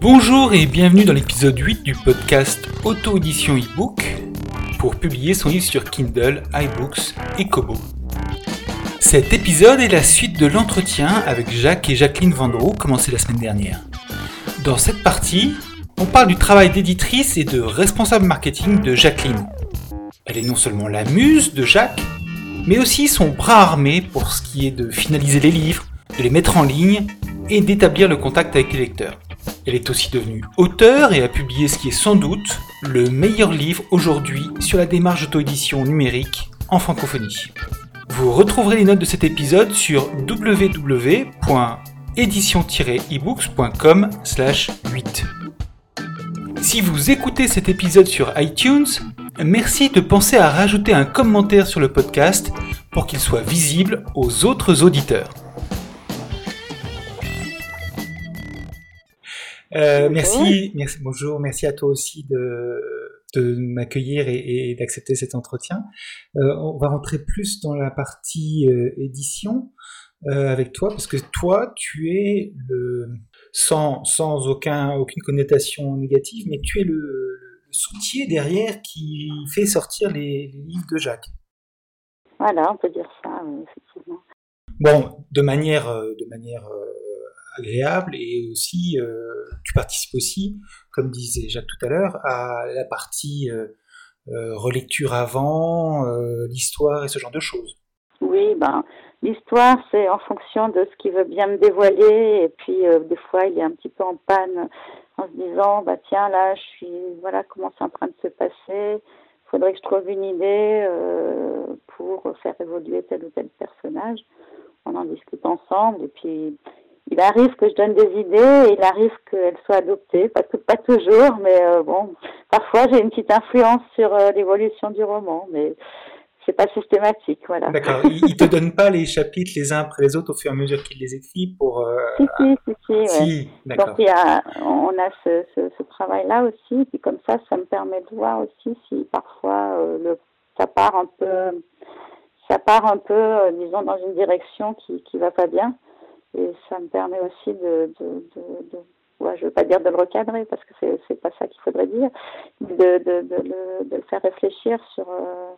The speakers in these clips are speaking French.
Bonjour et bienvenue dans l'épisode 8 du podcast Auto-édition e-book pour publier son livre sur Kindle, iBooks et Kobo. Cet épisode est la suite de l'entretien avec Jacques et Jacqueline Vendreau commencé la semaine dernière. Dans cette partie, on parle du travail d'éditrice et de responsable marketing de Jacqueline. Elle est non seulement la muse de Jacques, mais aussi son bras armé pour ce qui est de finaliser les livres, de les mettre en ligne et d'établir le contact avec les lecteurs. Elle est aussi devenue auteure et a publié ce qui est sans doute le meilleur livre aujourd'hui sur la démarche d'auto-édition numérique en francophonie. Vous retrouverez les notes de cet épisode sur www.édition-ebooks.com 8. Si vous écoutez cet épisode sur iTunes, merci de penser à rajouter un commentaire sur le podcast pour qu'il soit visible aux autres auditeurs. Euh, merci, merci, bonjour, merci à toi aussi de, de m'accueillir et, d'accepter cet entretien. Euh, on va rentrer plus dans la partie euh, édition avec toi, parce que toi, tu es le, sans, sans aucun, aucune connotation négative, mais tu es le, le soutier derrière qui fait sortir les, les, livres de Jacques. Voilà, on peut dire ça, effectivement. Bon, de manière, de manière agréable et aussi euh, tu participes aussi, comme disait Jacques tout à l'heure, à la partie euh, euh, relecture avant, l'histoire et ce genre de choses. Oui, ben l'histoire c'est en fonction de ce qu'il veut bien me dévoiler. Et puis des fois il est un petit peu en panne en se disant bah tiens là je suis voilà comment c'est en train de se passer. Faudrait que je trouve une idée pour faire évoluer tel ou tel personnage. On en discute ensemble. Et puis il arrive que je donne des idées et il arrive qu'elles soient adoptées, pas, pas toujours, mais euh, bon, parfois j'ai une petite influence sur euh, l'évolution du roman, mais c'est pas systématique, voilà. D'accord. Il, te donne pas les chapitres les uns après les autres au fur et à mesure qu'il les écrit pour. Euh, si si si si. si Donc il y a, on a ce, ce, ce travail-là aussi, puis comme ça, ça me permet de voir aussi si parfois le, ça part un peu, ça part un peu, disons, dans une direction qui qui va pas bien. Et ça me permet aussi de, de, de, de ouais, je veux pas dire de le recadrer parce que c'est c'est pas ça qu'il faudrait dire, de, de, de, le, de le faire réfléchir sur euh,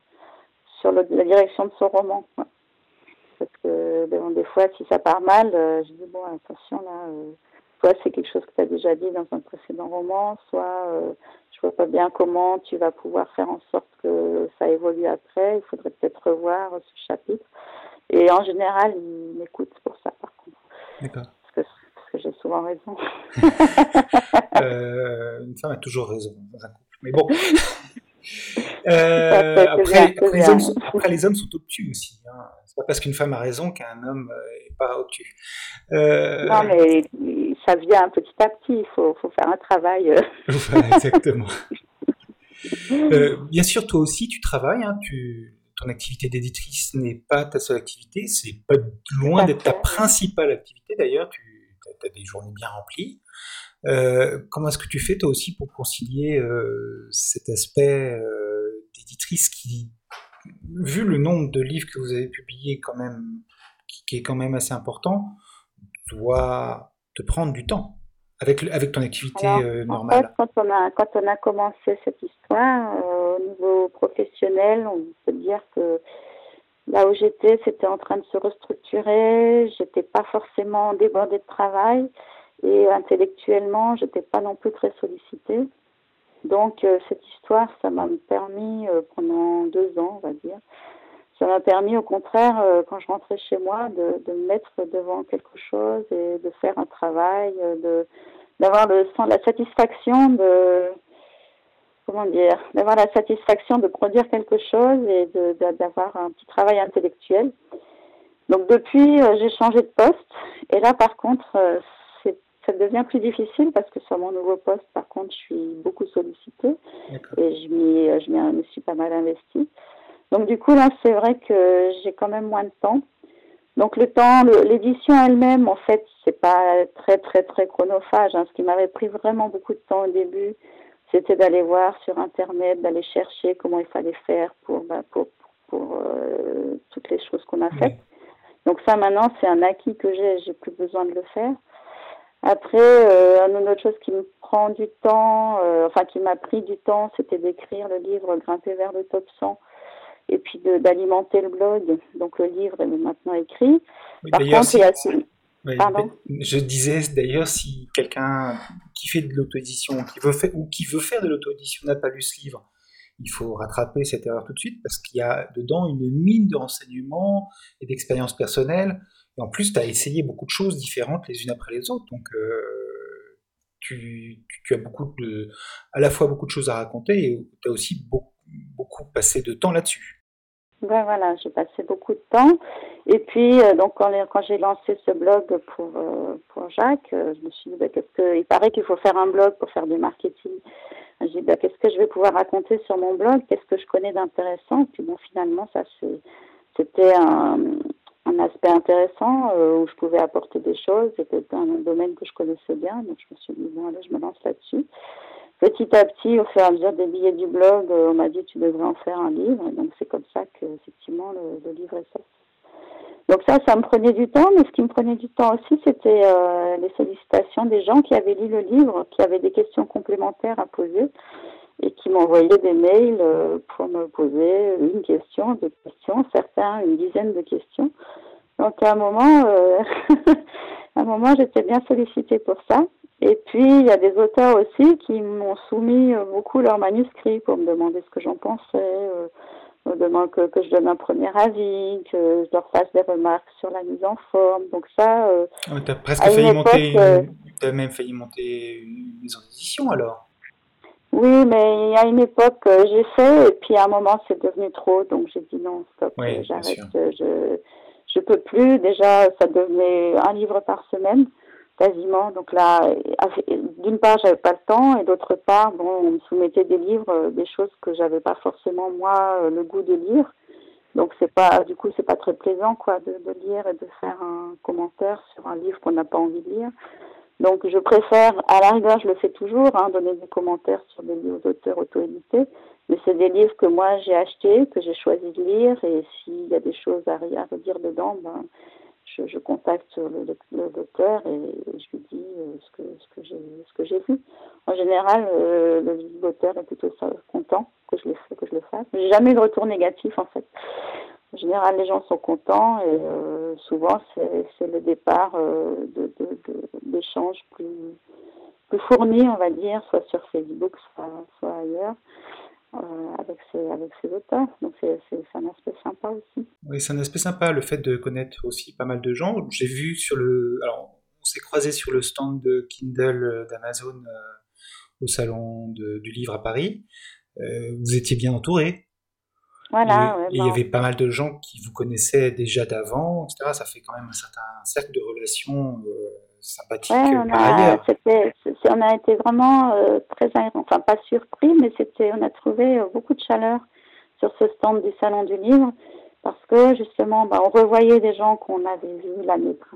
sur le, la direction de son roman. Parce que bon, des fois, si ça part mal, euh, je dis bon attention là, euh, soit c'est quelque chose que tu as déjà dit dans un précédent roman, soit euh, je vois pas bien comment tu vas pouvoir faire en sorte que ça évolue après. Il faudrait peut-être revoir ce chapitre. Et en général, il m'écoute pour ça par contre. D'accord. Parce que, j'ai souvent raison. euh, une femme a toujours raison dans un couple. Mais bon. Euh, après, les hommes sont, après, les hommes sont, obtus aussi. Hein. C'est pas parce qu'une femme a raison qu'un homme n'est pas obtus. Euh... Non, mais ça vient petit à petit. Il faut, faut faire un travail. Euh. voilà, exactement. Euh, bien sûr, toi aussi, tu travailles. Hein, tu, ton activité d'éditrice n'est pas ta seule activité, c'est pas loin d'être ta principale activité d'ailleurs, tu as des journées bien remplies. Euh, comment est-ce que tu fais toi aussi pour concilier euh, cet aspect euh, d'éditrice qui, vu le nombre de livres que vous avez publiés quand même, qui, qui est quand même assez important, doit te prendre du temps avec, avec ton activité euh, normale? en fait, quand, on a, quand on a commencé cette histoire, euh, au niveau professionnel, on peut dire que là où j'étais, c'était en train de se restructurer. J'étais pas forcément débordée de travail et intellectuellement, j'étais pas non plus très sollicitée. Donc euh, cette histoire, ça m'a permis euh, pendant deux ans, on va dire, ça m'a permis au contraire, euh, quand je rentrais chez moi, de, me mettre devant quelque chose et de faire un travail, de d'avoir le la satisfaction de comment dire, d'avoir la satisfaction de produire quelque chose et d'avoir un petit travail intellectuel. Donc depuis, j'ai changé de poste et là par contre, ça devient plus difficile parce que sur mon nouveau poste, par contre, je suis beaucoup sollicitée et je m'y je me suis pas mal investie. Donc du coup là, c'est vrai que j'ai quand même moins de temps. Donc le temps, l'édition elle-même, en fait, c'est pas très très très chronophage. Hein. Ce qui m'avait pris vraiment beaucoup de temps au début, c'était d'aller voir sur internet, d'aller chercher comment il fallait faire pour bah, pour, pour, euh, toutes les choses qu'on a faites. Donc ça maintenant c'est un acquis que j'ai, j'ai plus besoin de le faire. Après, euh, une autre chose qui me prend du temps, euh, enfin qui m'a pris du temps, c'était d'écrire le livre Grimper vers le top 100 et puis d'alimenter le blog. Donc le livre est maintenant écrit. Par contre, il y a... Pardon? je disais d'ailleurs si quelqu'un qui fait de l'auto-édition qui veut faire, ou qui veut faire de l'auto-édition n'a pas lu ce livre, il faut rattraper cette erreur tout de suite parce qu'il y a dedans une mine de renseignements et d'expériences personnelles. En plus, tu as essayé beaucoup de choses différentes les unes après les autres. Donc, euh, tu, as beaucoup de, à la fois beaucoup de choses à raconter et tu as aussi beaucoup, passé de temps là-dessus. Ben voilà, j'ai passé beaucoup de temps. Et puis, euh, donc, quand, j'ai lancé ce blog pour, euh, pour Jacques, je me suis dit, ben, qu'est-ce que, il paraît qu'il faut faire un blog pour faire du marketing. J'ai dit, ben, qu'est-ce que je vais pouvoir raconter sur mon blog? Qu'est-ce que je connais d'intéressant? Et puis, bon, finalement, ça, c'était un, un aspect intéressant où je pouvais apporter des choses. C'était un domaine que je connaissais bien. Donc, je me suis dit, bon, allez, je me lance là-dessus petit à petit, au fur et à mesure des billets du blog, euh, on m'a dit tu devrais en faire un livre. Donc c'est comme ça que effectivement le, livre est sorti. Donc ça, ça me prenait du temps, mais ce qui me prenait du temps aussi, c'était euh, les sollicitations des gens qui avaient lu le livre, qui avaient des questions complémentaires à poser qui m'envoyaient des mails euh, pour me poser une question, deux questions, certains une dizaine de questions. Donc à un moment, à un moment, j'étais bien sollicitée pour ça. Et puis, il y a des auteurs aussi qui m'ont soumis euh, beaucoup leurs manuscrits pour me demander ce que j'en pensais, euh, me demander que, que, je donne un premier avis, que je leur fasse des remarques sur la mise en forme. Donc ça... Euh, ah, tu as presque failli monter, euh, tu as même failli monter une maison d'édition alors oui, mais il y a une époque, j'ai fait, et puis à un moment, c'est devenu trop, donc j'ai dit non, stop, j'arrête, je je peux plus. Déjà, ça devenait un livre par semaine quasiment. Donc là, d'une part, j'avais pas le temps et d'autre part, bon, on me soumettait des livres, euh, des choses que j'avais pas forcément moi euh, le goût de lire. Donc c'est pas, du coup, c'est pas très plaisant quoi de, de, lire et de faire un commentaire sur un livre qu'on n'a pas envie de lire. Donc je préfère, à la rigueur, je le fais toujours, hein, donner des commentaires sur des livres d'auteurs auto-édités. Mais c'est des livres que moi j'ai achetés, que j'ai choisi de lire, et s'il y a des choses à, à redire dedans, ben je, je contacte le, le, docteur et je lui dis euh, ce que ce que j'ai ce que j'ai vu. En général, euh, le docteur est plutôt content que je le que je le fasse. J'ai jamais eu de retour négatif en fait. En général, les gens sont contents et euh, souvent c'est le départ de d'échanges plus plus fournis, on va dire, soit sur Facebook, soit, ailleurs. Euh, avec, ses, avec ses auteurs. Donc c'est un aspect sympa aussi. Oui, c'est un aspect sympa, le fait de connaître aussi pas mal de gens. J'ai vu sur le... Alors, on s'est croisé sur le stand de Kindle euh, d'Amazon euh, au salon du livre à Paris. vous étiez bien entouré. Voilà. Et, il y avait pas mal de gens qui vous connaissaient déjà d'avant, etc. Ça fait quand même un certain cercle de relations sympathique on par a, ailleurs. on a été vraiment euh, très, enfin pas surpris, mais c'était, on a trouvé euh, beaucoup de chaleur sur ce stand du salon du livre parce que justement, bah, on revoyait des gens qu'on avait vus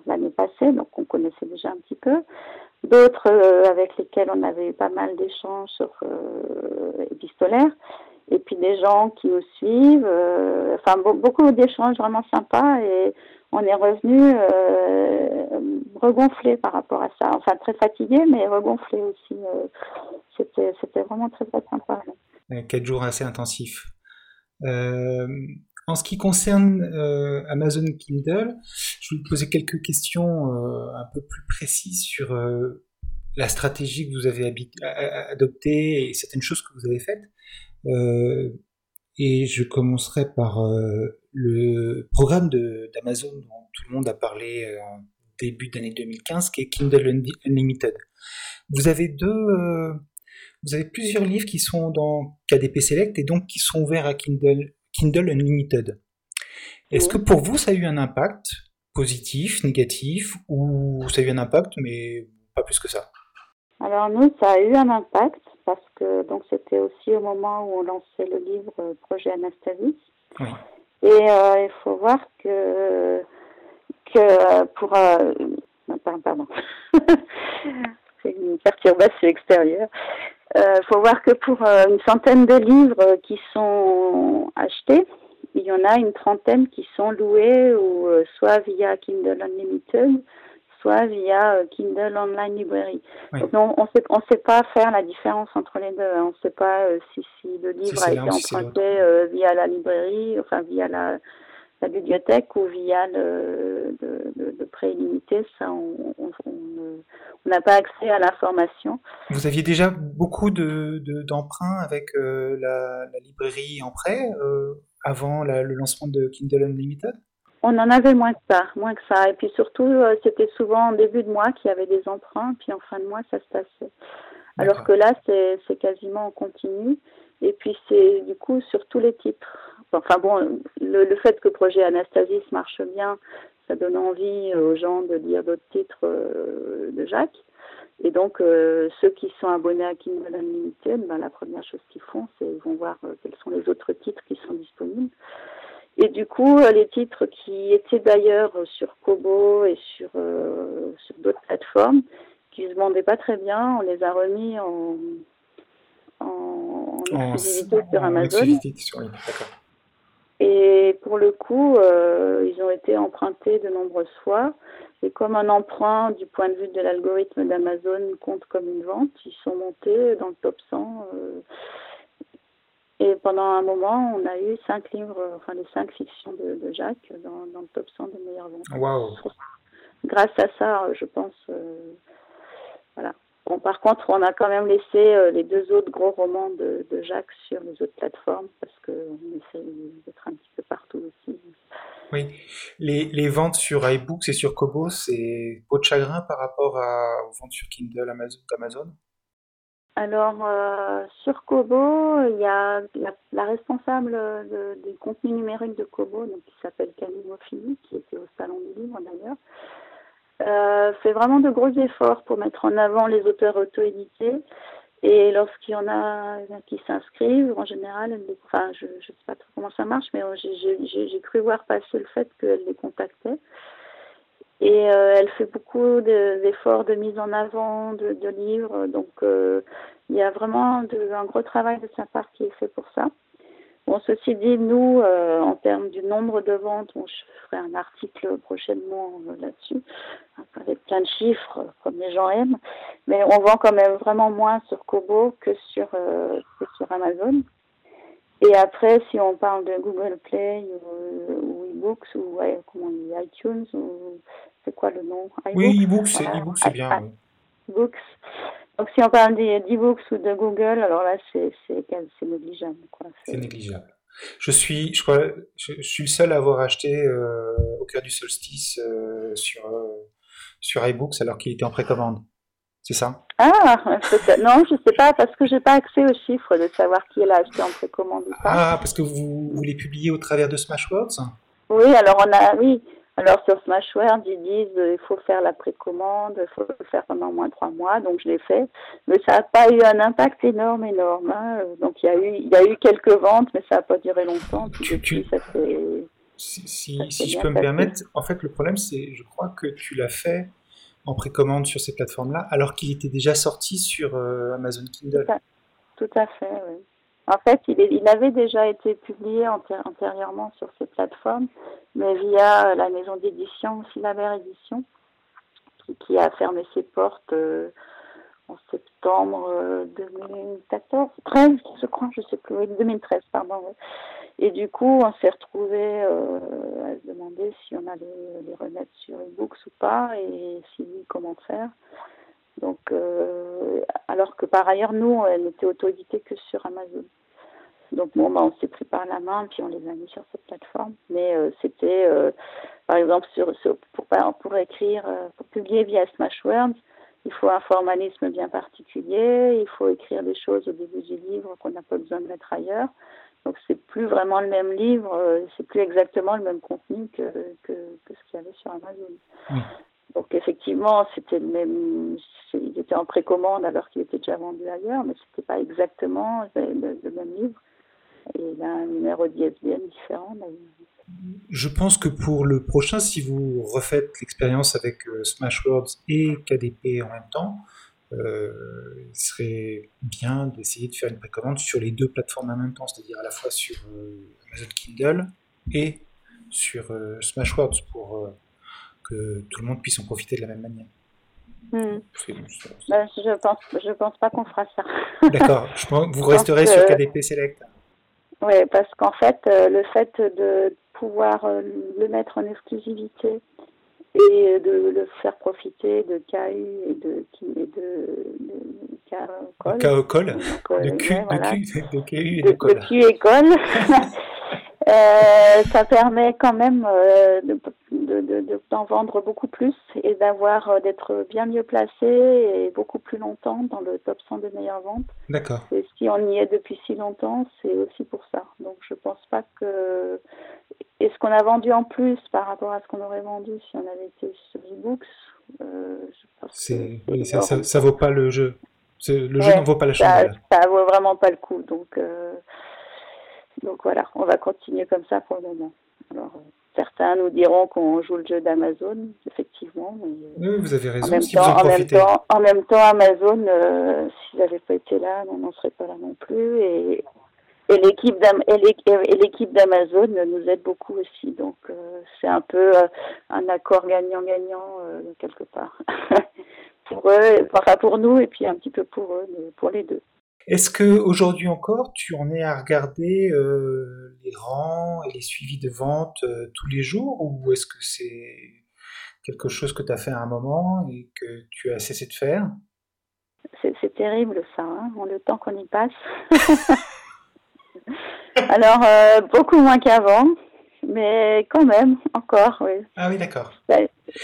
l'année passée, donc on connaissait déjà un petit peu, d'autres euh, avec lesquels on avait eu pas mal d'échanges sur épistolaires, et puis des gens qui nous suivent, enfin beaucoup d'échanges vraiment sympas et on est revenu euh, regonflé par rapport à ça. Enfin, très fatigué, mais regonflé aussi. Euh, c'était, vraiment très, très sympa. Quatre jours assez intensifs. Euh, en ce qui concerne euh, Amazon Kindle, je voulais poser quelques questions euh, un peu plus précises sur euh, la stratégie que vous avez adoptée et certaines choses que vous avez faites. Et je commencerai par le programme d'Amazon dont tout le monde a parlé euh, en début d'année 2015, qui est Kindle Unlimited. Vous avez deux, euh, vous avez plusieurs livres qui sont dans KDP Select et donc qui sont ouverts à Kindle, Kindle Unlimited. Est-ce que pour vous ça a eu un impact positif, négatif, ou ça a eu un impact mais pas plus que ça? Alors nous, ça a eu un impact parce que donc c'était aussi au moment où on lançait le livre euh, Projet Anastasis. Oui. Et euh, il faut voir que que pour... pardon. C'est une perturbation extérieure. Il faut voir que pour une centaine de livres qui sont achetés, il y en a une trentaine qui sont loués ou soit via Kindle Unlimited, soit via euh, Kindle Online Library. Donc, on ne sait, on sait pas faire la différence entre les deux. Hein. On ne sait pas euh, si, si, le livre a été emprunté euh, via la librairie, enfin via la, la bibliothèque ou via le, de, de, prêt illimité. Ça, on n'a pas accès à l'information. Vous aviez déjà beaucoup d'emprunts de, avec la, la, librairie en prêt avant le lancement de Kindle Unlimited? On en avait moins que ça, moins que ça. Et puis surtout, euh, c'était souvent en début de mois qu'il y avait des emprunts, puis en fin de mois, ça se passait. Alors que là, c'est quasiment en continu. Et puis c'est du coup sur tous les titres. Enfin bon, le, fait que le projet Anastasis marche bien, ça donne envie aux gens de lire d'autres titres euh, de Jacques. Et donc, euh, ceux qui sont abonnés à Kindle Unlimited, ben, la première chose qu'ils font, c'est qu'ils vont voir quels sont les autres titres qui sont disponibles. Et du coup, euh, les titres qui étaient d'ailleurs sur Kobo et sur, euh, sur d'autres plateformes, qui se vendaient pas très bien, on les a remis en, en, exclusivité sur Amazon. et pour le coup, euh, ils ont été empruntés de nombreuses fois. Et comme un emprunt du point de vue de l'algorithme d'Amazon compte comme une vente, ils sont montés dans le top 100. Et pendant un moment, on a eu cinq livres, enfin les cinq fictions de, Jacques dans, le top 100 des meilleures ventes. Wow. Grâce à ça, je pense. Euh, voilà. Bon, par contre, on a quand même laissé euh, les deux autres gros romans de, Jacques sur les autres plateformes parce qu'on essaie d'être un petit peu partout aussi. Oui, les, les ventes sur iBooks et sur Kobo, c'est peau de chagrin par rapport à, aux ventes sur Kindle Amazon alors, euh, sur Kobo, il y a la, responsable du contenu numérique de Kobo, donc, qui s'appelle Camille Moffini, qui était au Salon du Livre d'ailleurs, euh, fait vraiment de gros efforts pour mettre en avant les auteurs auto-édités. Et lorsqu'il y en a qui s'inscrivent, en général, enfin, je ne sais pas trop comment ça marche, mais j'ai cru voir passer le fait qu'elle les contactait. Et euh, elle fait beaucoup d'efforts de, mise en avant de, de livres. Donc, euh, il y a vraiment de, un gros travail de sa part qui est fait pour ça. Bon, ceci dit, nous, euh, en termes du nombre de ventes, je ferai un article prochainement là-dessus, avec plein de chiffres, comme les gens aiment. Mais on vend quand même vraiment moins sur Kobo que sur, que sur Amazon. Et après, si on parle de Google Play ou, eBooks ou comment on dit, iTunes ou c'est quoi le nom? Oui, eBooks, c'est bien. Books. Donc si on parle d'e-books ou de Google, alors là c'est négligeable. C'est négligeable. Je suis, je crois, je, suis le seul à avoir acheté euh, au cœur du solstice euh, sur euh, sur iBooks alors qu'il était en précommande. C'est ça? Ah, non, je ne sais pas, parce que je n'ai pas accès aux chiffres de savoir qui l'a acheté en précommande ou pas. Ah, parce que vous, vous les publiez au travers de Smashwords? Oui, alors on a, oui. Alors sur Smashwords, ils disent qu'il faut faire la précommande, il faut le faire pendant au moins trois mois, donc je l'ai fait. Mais ça n'a pas eu un impact énorme, énorme. Hein. Donc il y, a eu, il y a eu quelques ventes, mais ça n'a pas duré longtemps. tu, ça fait, si, si, je peux me permettre, en fait le problème c'est, je crois que tu l'as fait en précommande sur ces plateformes-là, alors qu'il était déjà sorti sur euh, Amazon Kindle. Tout à, fait, oui. En fait, il, avait déjà été publié antérieurement sur ces plateformes, mais via la maison d'édition Philabert Édition, qui, a fermé ses portes euh, en septembre 2014, euh, 13, je crois, je sais plus, 2013, pardon. Et du coup, on s'est retrouvé euh, à se demander si on allait les remettre sur e-books ou pas, et si oui, comment faire. Donc, euh, alors que par ailleurs, nous, elle n'était auto-éditée que sur Amazon. Donc, bon, bah, on s'est pris par la main, puis on les a mis sur cette plateforme. Mais euh, c'était, par exemple, sur, pour, pour écrire, pour publier via Smashwords, il faut un formalisme bien particulier, il faut écrire des choses au début du livre qu'on n'a pas besoin de mettre ailleurs. Donc c'est plus vraiment le même livre, euh, c'est plus exactement le même contenu que, que, que ce qu'il y avait sur Amazon. Donc effectivement, c'était le même, il était en précommande alors qu'il était déjà vendu ailleurs, mais c'était pas exactement le, même livre. Et il a un numéro d'ISBN différent. Je pense que pour le prochain, si vous refaites l'expérience avec euh, Smashwords et KDP en même temps, euh, il serait bien d'essayer de faire une précommande sur les deux plateformes en même temps, c'est-à-dire à la fois sur euh, Amazon Kindle et sur Smashwords pour que tout le monde puisse en profiter de la même manière. Hmm. Ben, je pense, je pense pas qu'on fera ça. D'accord. Vous resterez sur KDP Select. Oui, parce qu'en fait, euh, le fait de pouvoir euh, le mettre en exclusivité et de le faire profiter de KU et de et de, de KOCOL, de, Q, de, Q, de KU et de, de Q école, euh, ça permet quand même euh, d'en vendre beaucoup plus et d'avoir euh, d'être bien mieux placé et beaucoup plus longtemps dans le top 100 des meilleures ventes. D'accord. Et si on y est depuis si longtemps, c'est aussi pour ça. Donc je pense pas que et ce qu'on a vendu en plus par rapport à ce qu'on aurait vendu si on avait été sur e-books, euh, oui, ça, ça, vaut pas le jeu. Le jeu n'en vaut pas la chandelle. Ça, ça vaut vraiment pas le coup. Donc donc voilà, on va continuer comme ça pour le moment. Alors, euh, certains nous diront qu'on joue le jeu d'Amazon, effectivement. Mais, oui, vous avez raison. En même, temps, en, même temps, en même temps, Amazon, euh, s'ils n'avaient pas été là, on n'en serait pas là non plus. Et, et l'équipe d'Amazon nous aide beaucoup aussi. Donc, euh, c'est un peu un accord gagnant-gagnant quelque part. pour eux, enfin pour nous, et puis un petit peu pour eux, pour les deux. Est-ce que aujourd'hui encore, tu en es à regarder euh, les rangs et les suivis de vente euh, tous les jours ou est-ce que c'est quelque chose que tu as fait à un moment et que tu as cessé de faire? C'est terrible ça, hein, le temps qu'on y passe. Alors, euh, beaucoup moins qu'avant mais quand même, encore, oui. Ah oui, d'accord.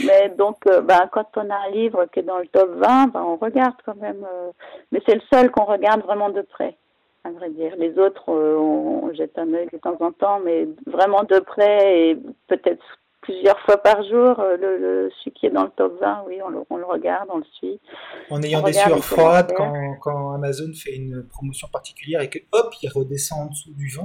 Mais donc, euh, ben, quand on a un livre qui est dans le top 20, ben, on regarde quand même. Euh, mais c'est le seul qu'on regarde vraiment de près, à vrai dire. Les autres, euh, on, jette un œil de temps en temps, mais vraiment de près et peut-être plusieurs fois par jour. Le, le, celui qui est dans le top 20, oui, on le, on le regarde, on le suit. En ayant des sueurs froides quand, quand Amazon fait une promotion particulière et que hop, il redescend en dessous du 20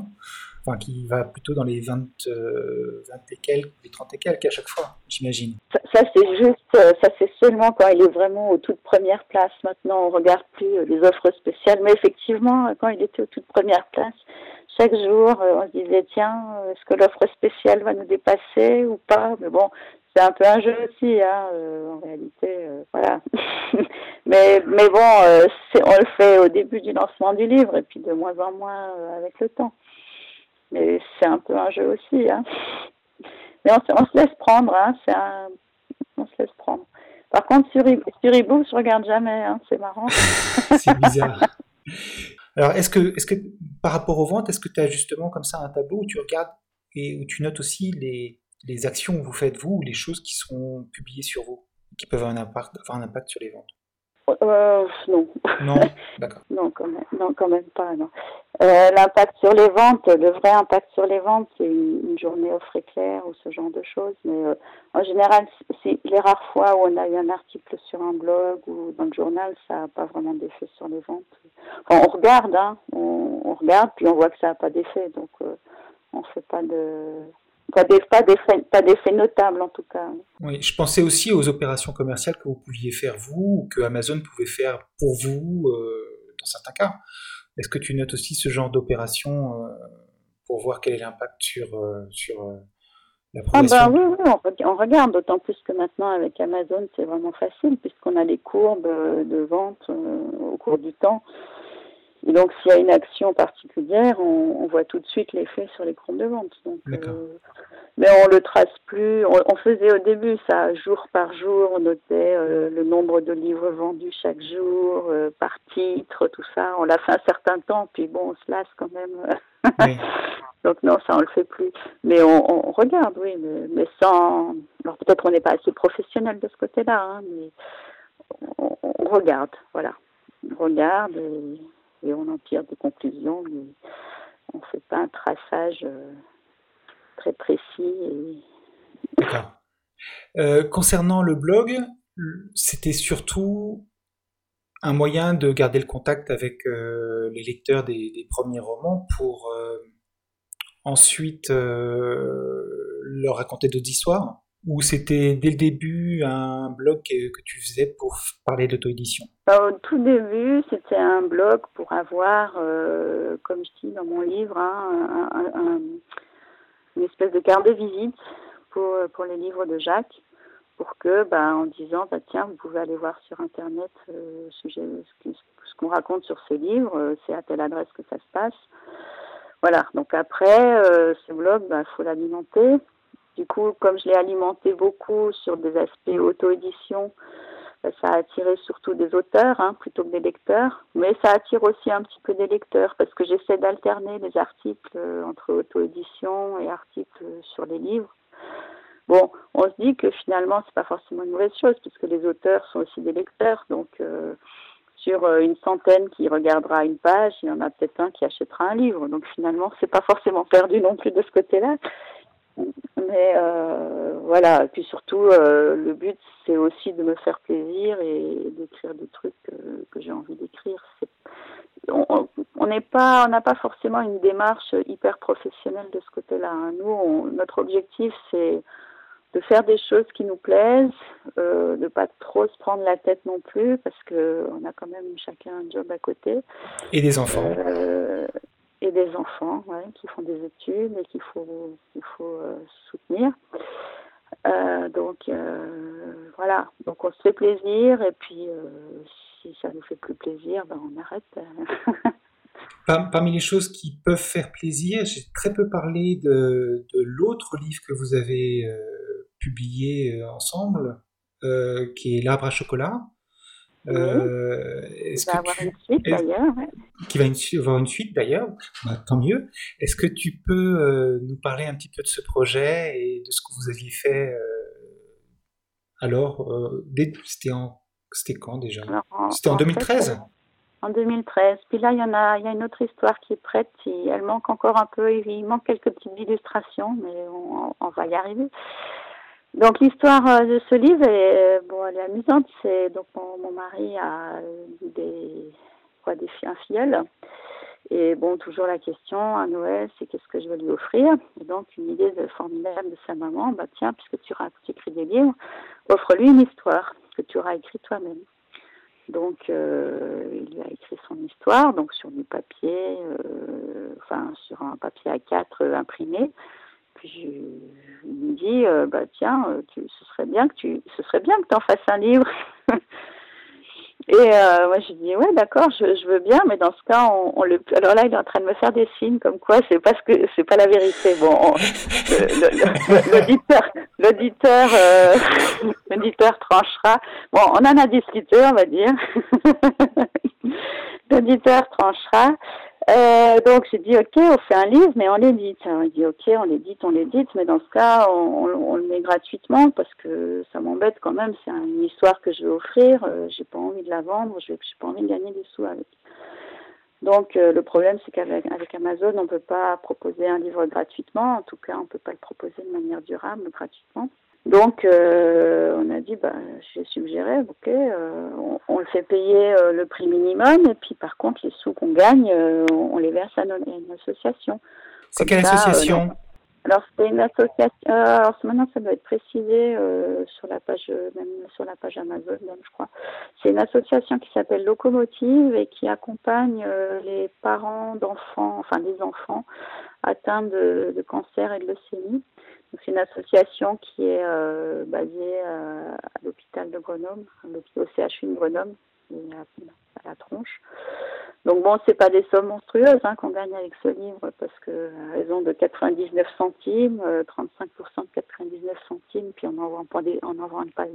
enfin qui va plutôt dans les 20, 20 euh, et quelques, les 30 et quelques à chaque fois, j'imagine. Ça, c'est juste, euh, ça c'est seulement quand il est vraiment aux toutes premières places. Maintenant, on regarde plus euh, les offres spéciales, mais effectivement, quand il était aux toutes premières places, chaque jour, on se disait tiens, est-ce que l'offre spéciale va nous dépasser ou pas? Mais bon, c'est un peu un jeu aussi, hein, en réalité, voilà. mais mais bon, on le fait au début du lancement du livre et puis de moins en moins avec le temps. Mais c'est un peu un jeu aussi. Hein. Mais on, se laisse prendre. Hein. C'est un... On se laisse prendre. Par contre, sur, sur ebook, je regarde jamais. Hein. C'est marrant. c'est bizarre. Alors, est-ce que, est-ce que par rapport aux ventes, est-ce que tu as justement comme ça un tableau où tu regardes et où tu notes aussi les, les actions que vous faites vous ou les choses qui sont publiées sur vous, qui peuvent avoir un impact, avoir un impact sur les ventes? Euh, non. Non, d'accord. non, quand même, non, quand même pas. Non. Euh, l'impact sur les ventes, le vrai impact sur les ventes, c'est une, journée offre éclair ou ce genre de choses. Mais euh, en général, c'est les rares fois où on a eu un article sur un blog ou dans le journal, ça n'a pas vraiment d'effet sur les ventes. Enfin, on regarde, hein, on, on, regarde, puis on voit que ça n'a pas d'effet. Donc, on fait pas de pas d'effet pas d'effet notable en tout cas. Oui, je pensais aussi aux opérations commerciales que vous pouviez faire vous ou que Amazon pouvait faire pour vous euh, dans certains cas. Est-ce que tu notes aussi ce genre d'opération euh, pour voir quel est l'impact sur, euh, sur la progression ah ben, oui, on, regarde, d'autant plus que maintenant avec Amazon c'est vraiment facile puisqu'on a les courbes de vente au cours du temps. Et donc, s'il y a une action particulière, on, on voit tout de suite l'effet sur les comptes de vente. Donc, euh, mais on le trace plus. On, faisait au début ça jour par jour. On notait euh, le nombre de livres vendus chaque jour, euh, par titre, tout ça. On l'a fait un certain temps, puis bon, on se lasse quand même. donc non, ça on le fait plus. Mais on, on regarde, oui, mais, mais sans. Alors peut-être qu'on n'est pas assez professionnel de ce côté-là, hein, mais on, on, regarde, voilà. On regarde. Et et on en tire des conclusions, mais on ne fait pas un traçage euh, très précis. D'accord. Euh, concernant le blog, c'était surtout un moyen de garder le contact avec euh, les lecteurs des, premiers romans pour ensuite leur raconter d'autres histoires ou c'était dès le début un blog que, tu faisais pour parler d'auto-édition Au tout début, c'était un blog pour avoir, euh, comme je dis dans mon livre, hein, une espèce de carte de visite pour, pour les livres de Jacques, pour que, bah, en disant, bah, tiens, vous pouvez aller voir sur Internet euh, ce qu'on raconte sur ce livre, euh, c'est à telle adresse que ça se passe. Voilà, donc après, ce blog, il bah, faut l'alimenter. Du coup, comme je l'ai alimenté beaucoup sur des aspects auto-édition, euh, ça a attiré surtout des auteurs hein, plutôt que des lecteurs, mais ça attire aussi un petit peu des lecteurs parce que j'essaie d'alterner les articles euh, entre auto-édition et articles sur les livres. Bon, on se dit que finalement, c'est pas forcément une mauvaise chose puisque les auteurs sont aussi des lecteurs, donc euh, sur une centaine qui regardera une page, il y en a peut-être un qui achètera un livre. Donc finalement, c'est pas forcément perdu non plus de ce côté-là. Mais euh, voilà, et puis surtout, euh, le but, c'est aussi de me faire plaisir et d'écrire des trucs que j'ai envie d'écrire. On n'est pas, on n'a pas forcément une démarche hyper professionnelle de ce côté-là. Hein. Nous, notre objectif, c'est de faire des choses qui nous plaisent, euh, de pas trop se prendre la tête non plus, parce que on a quand même chacun un job à côté. Et des enfants. Euh, et des enfants qui font des études et qu'il faut, qu'il faut euh, soutenir. Euh, donc euh, voilà, donc on se fait plaisir et puis si ça nous fait plus plaisir, ben on arrête. Parmi les choses qui peuvent faire plaisir, j'ai très peu parlé de, de l'autre livre que vous avez publié ensemble, qui est L'arbre à chocolat. Euh, qui va avoir une suite d'ailleurs. Qui va avoir une suite d'ailleurs, bah, tant mieux. Est-ce que tu peux euh, nous parler un petit peu de ce projet et de ce que vous aviez fait euh, alors C'était en... quand déjà? C'était en, 2013 En 2013. Puis là, il y en a, il y a une autre histoire qui est prête. Elle manque encore un peu. Il manque quelques petites illustrations, mais on, on va y arriver. Donc l'histoire euh, de ce livre est bon, elle est amusante. C'est donc mon, mari a des quoi des un filleul et bon toujours la question à Noël c'est qu'est-ce que je vais lui offrir? Et donc une idée de formidable de sa maman bah tiens puisque tu, tu écris des livres offre-lui une histoire que tu auras écrit toi-même. Donc euh, il lui a écrit son histoire donc sur du papier euh, enfin sur un papier A4 imprimé puis je, me dis, euh, bah tiens, euh, tu, ce serait bien que tu, ce serait bien que tu en fasses un livre. Et euh, moi je dis ouais d'accord, je, veux bien, mais dans ce cas on. Alors là il est en train de me faire des signes comme quoi c'est parce que c'est pas la vérité. Bon, l'auditeur, l'auditeur, l'auditeur tranchera. Bon, on en a discuté, on va dire. l'auditeur tranchera. Euh, donc j'ai dit ok, on fait un livre, mais on l'édite. Il dit ok, on l'édite, on l'édite, mais dans ce cas, on, on, le met gratuitement parce que ça m'embête quand même. C'est une histoire que je vais offrir. Euh, j'ai pas envie de la vendre. J'ai pas envie de gagner des sous avec. Donc euh, le problème, c'est qu'avec avec Amazon, on peut pas proposer un livre gratuitement. En tout cas, on peut pas le proposer de manière durable gratuitement. Donc, euh, on a dit, bah, j'ai suggéré, ok, euh, on, le fait payer euh, le prix minimum, et puis par contre, les sous qu'on gagne, on les verse à, une association. C'est quelle association Alors, c'était une association. alors, maintenant, ça doit être précisé sur la page, même sur la page Amazon, même, je crois. C'est une association qui s'appelle Locomotive et qui accompagne les parents d'enfants, enfin des enfants atteints de, de cancer et de leucémie. C'est une association qui est euh, basée euh, à l'hôpital de Grenoble, au CHU de Grenoble, à, la tronche. Donc bon, c'est pas des sommes monstrueuses hein, qu'on gagne avec ce livre parce que raison de 99 centimes, 35% euh, de 99 centimes, puis on n'en vend pas des,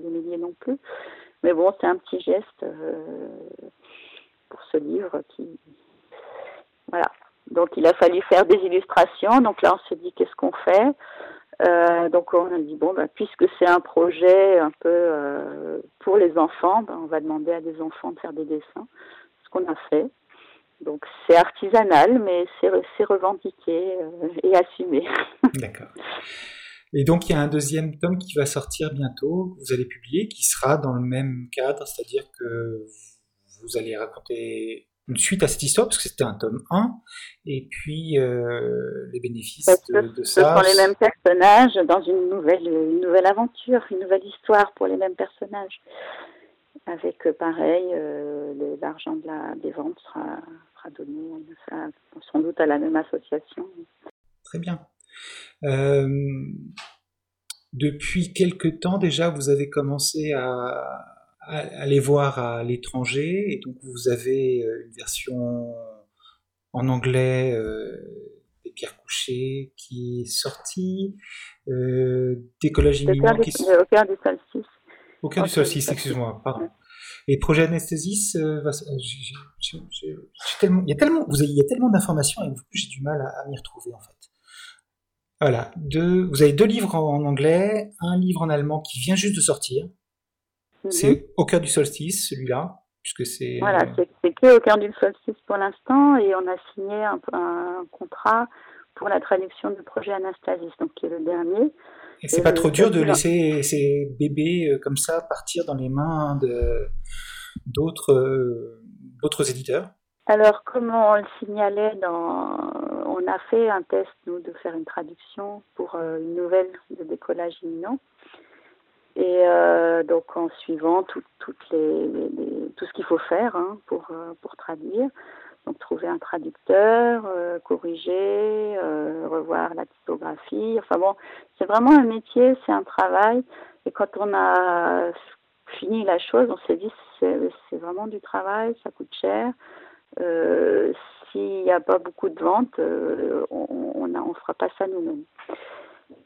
milliers non plus. Mais bon, c'est un petit geste pour ce livre qui, voilà. Donc il a fallu faire des illustrations. Donc là, on s'est dit qu'est-ce qu'on fait? Euh, donc on a dit bon bah, puisque c'est un projet un peu euh, pour les enfants, bah, on va demander à des enfants de faire des dessins, ce qu'on a fait. Donc c'est artisanal, mais c'est revendiqué euh, et assumé. D'accord. Et donc il y a un deuxième tome qui va sortir bientôt, que vous allez publier, qui sera dans le même cadre, c'est-à-dire que vous allez raconter une suite à cette histoire, parce que c'était un tome 1, et puis euh, les bénéfices de, de, ça. Ce sont les mêmes personnages dans une nouvelle, une nouvelle aventure, une nouvelle histoire pour les mêmes personnages. Avec, euh, pareil, euh, l'argent de la, des ventes sera, sera donné ça, sans doute à la même association. Très bien. Euh, depuis quelque temps déjà, vous avez commencé à, aller voir à l'étranger et donc vous avez euh, une version en anglais euh, des pierres couchées qui est sortie, euh, décollage imminent qui au cœur du solstice. Au cœur du solstice, excuse-moi, pardon. Et projet Anesthésis, euh, tellement, il y a tellement, vous avez, il y a tellement d'informations et j'ai du mal à, à m'y retrouver en fait. Voilà, deux, vous avez deux livres en anglais, un livre en allemand qui vient juste de sortir, c'est mhm. au cœur du solstice, celui-là, puisque c'est. Voilà, c'est que au cœur du solstice pour l'instant, et on a signé un, un, contrat pour la traduction du projet Anastasis, donc qui est le dernier. Et c'est pas trop dur de laisser ces bébés euh, comme ça partir dans les mains de d'autres euh, d'autres éditeurs? Alors, comme on le signalait dans, on a fait un test nous de faire une traduction pour euh, une nouvelle de décollage imminent. Et euh, donc en suivant tout, ce qu'il faut faire hein, pour, euh, pour traduire. Donc trouver un traducteur, euh, corriger, revoir la typographie. Enfin bon, c'est vraiment un métier, c'est un travail. Et quand on a fini la chose, on s'est dit c'est vraiment du travail, ça coûte cher. S'il n'y a pas beaucoup de ventes, on ne fera pas ça nous-mêmes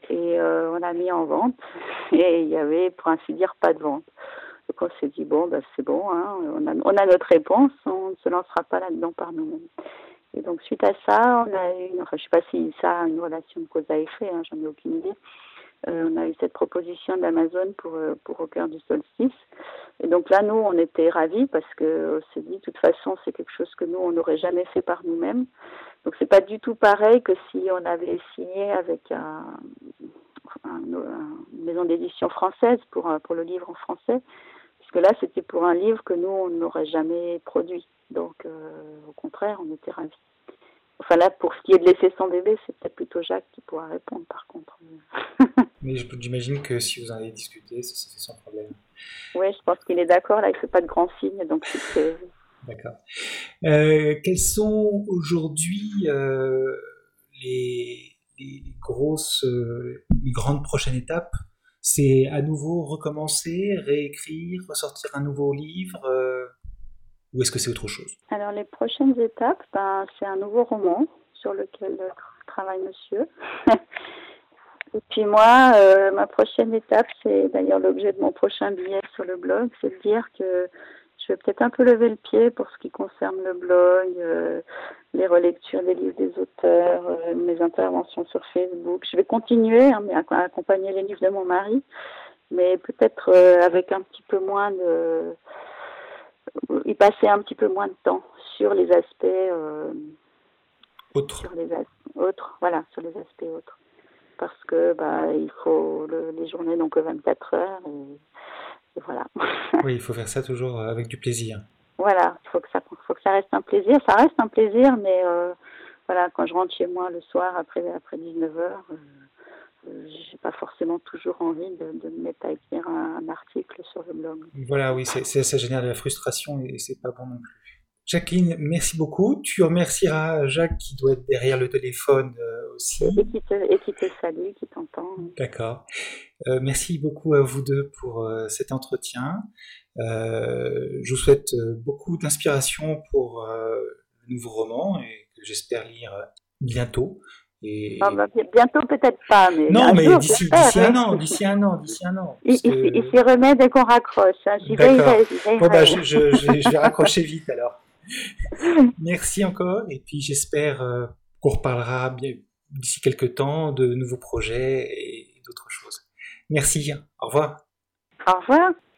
et euh, on a mis en vente et il y avait pour ainsi dire pas de vente. Donc on s'est dit bon bah, c'est bon, hein, on, a, on a notre réponse, on ne se lancera pas là-dedans par nous-mêmes. Et donc suite à ça, on a eu, enfin je sais pas si ça a une relation de cause à effet, hein, j'en ai aucune idée. Euh, on a eu cette proposition d'Amazon pour, euh, pour Au cœur du solstice. Et donc là, nous, on était ravis parce que s'est dit, de toute façon, c'est quelque chose que nous, on n'aurait jamais fait par nous-mêmes. Donc c'est pas du tout pareil que si on avait signé avec un, un, une maison d'édition française pour, pour le livre en français, puisque là, c'était pour un livre que nous, on n'aurait jamais produit. Donc, euh, au contraire, on était ravis. Enfin là, pour ce qui est de laisser son bébé, c'est peut-être plutôt Jacques qui pourra répondre par contre. Mais j'imagine que si vous en avez discuté, ça sans problème. Oui, je pense qu'il est d'accord. Là, il ne fait pas de grands signes, donc c'est. D'accord. Euh, quelles sont aujourd'hui euh, les, grosses, euh, les grandes prochaines étapes? C'est à nouveau recommencer, réécrire, ressortir un nouveau livre ou est-ce que c'est autre chose? Alors les prochaines étapes, ben, c'est un nouveau roman sur lequel travaille monsieur. Et puis moi, ma prochaine étape, c'est d'ailleurs l'objet de mon prochain billet sur le blog, c'est de dire que vais peut-être un peu lever le pied pour ce qui concerne le blog, euh, les relectures des livres des auteurs, euh, mes interventions sur Facebook. Je vais continuer hein, mais à, accompagner les livres de mon mari, mais peut-être euh, avec un petit peu moins de y passer un petit peu moins de temps sur les aspects autres. Sur les as autres, voilà, sur les aspects autres. Parce que bah, il faut le, les journées n'ont que 24 heures et voilà. oui, il faut faire ça toujours avec du plaisir. Voilà, il faut que ça faut que ça reste un plaisir. Ça reste un plaisir, mais euh, voilà, quand je rentre chez moi le soir après après 19 heures. Euh, j'ai pas forcément toujours envie de, de, me mettre à écrire un, un, article sur le blog. Voilà, oui, c'est, ça génère de la frustration et c'est pas bon non plus. Jacqueline, merci beaucoup. Tu remercieras Jacques qui doit être derrière le téléphone euh, aussi. Et qui, te, et qui te salue, qui t'entend. D'accord. Euh, merci beaucoup à vous deux pour euh, cet entretien. je vous souhaite beaucoup d'inspiration pour le nouveau roman et que j'espère lire bientôt. Et... Ah bah, bientôt peut-être pas, mais non, mais d'ici un an, d'ici un an, d'ici un an. Il, que... il, s'y remet dès qu'on raccroche. Hein. J'y vais, vais, bon, bah, je, je, je, vais raccrocher vite alors. Merci encore, et puis j'espère euh, qu'on reparlera d'ici quelques temps de nouveaux projets et d'autres choses. Merci, au revoir. Au revoir.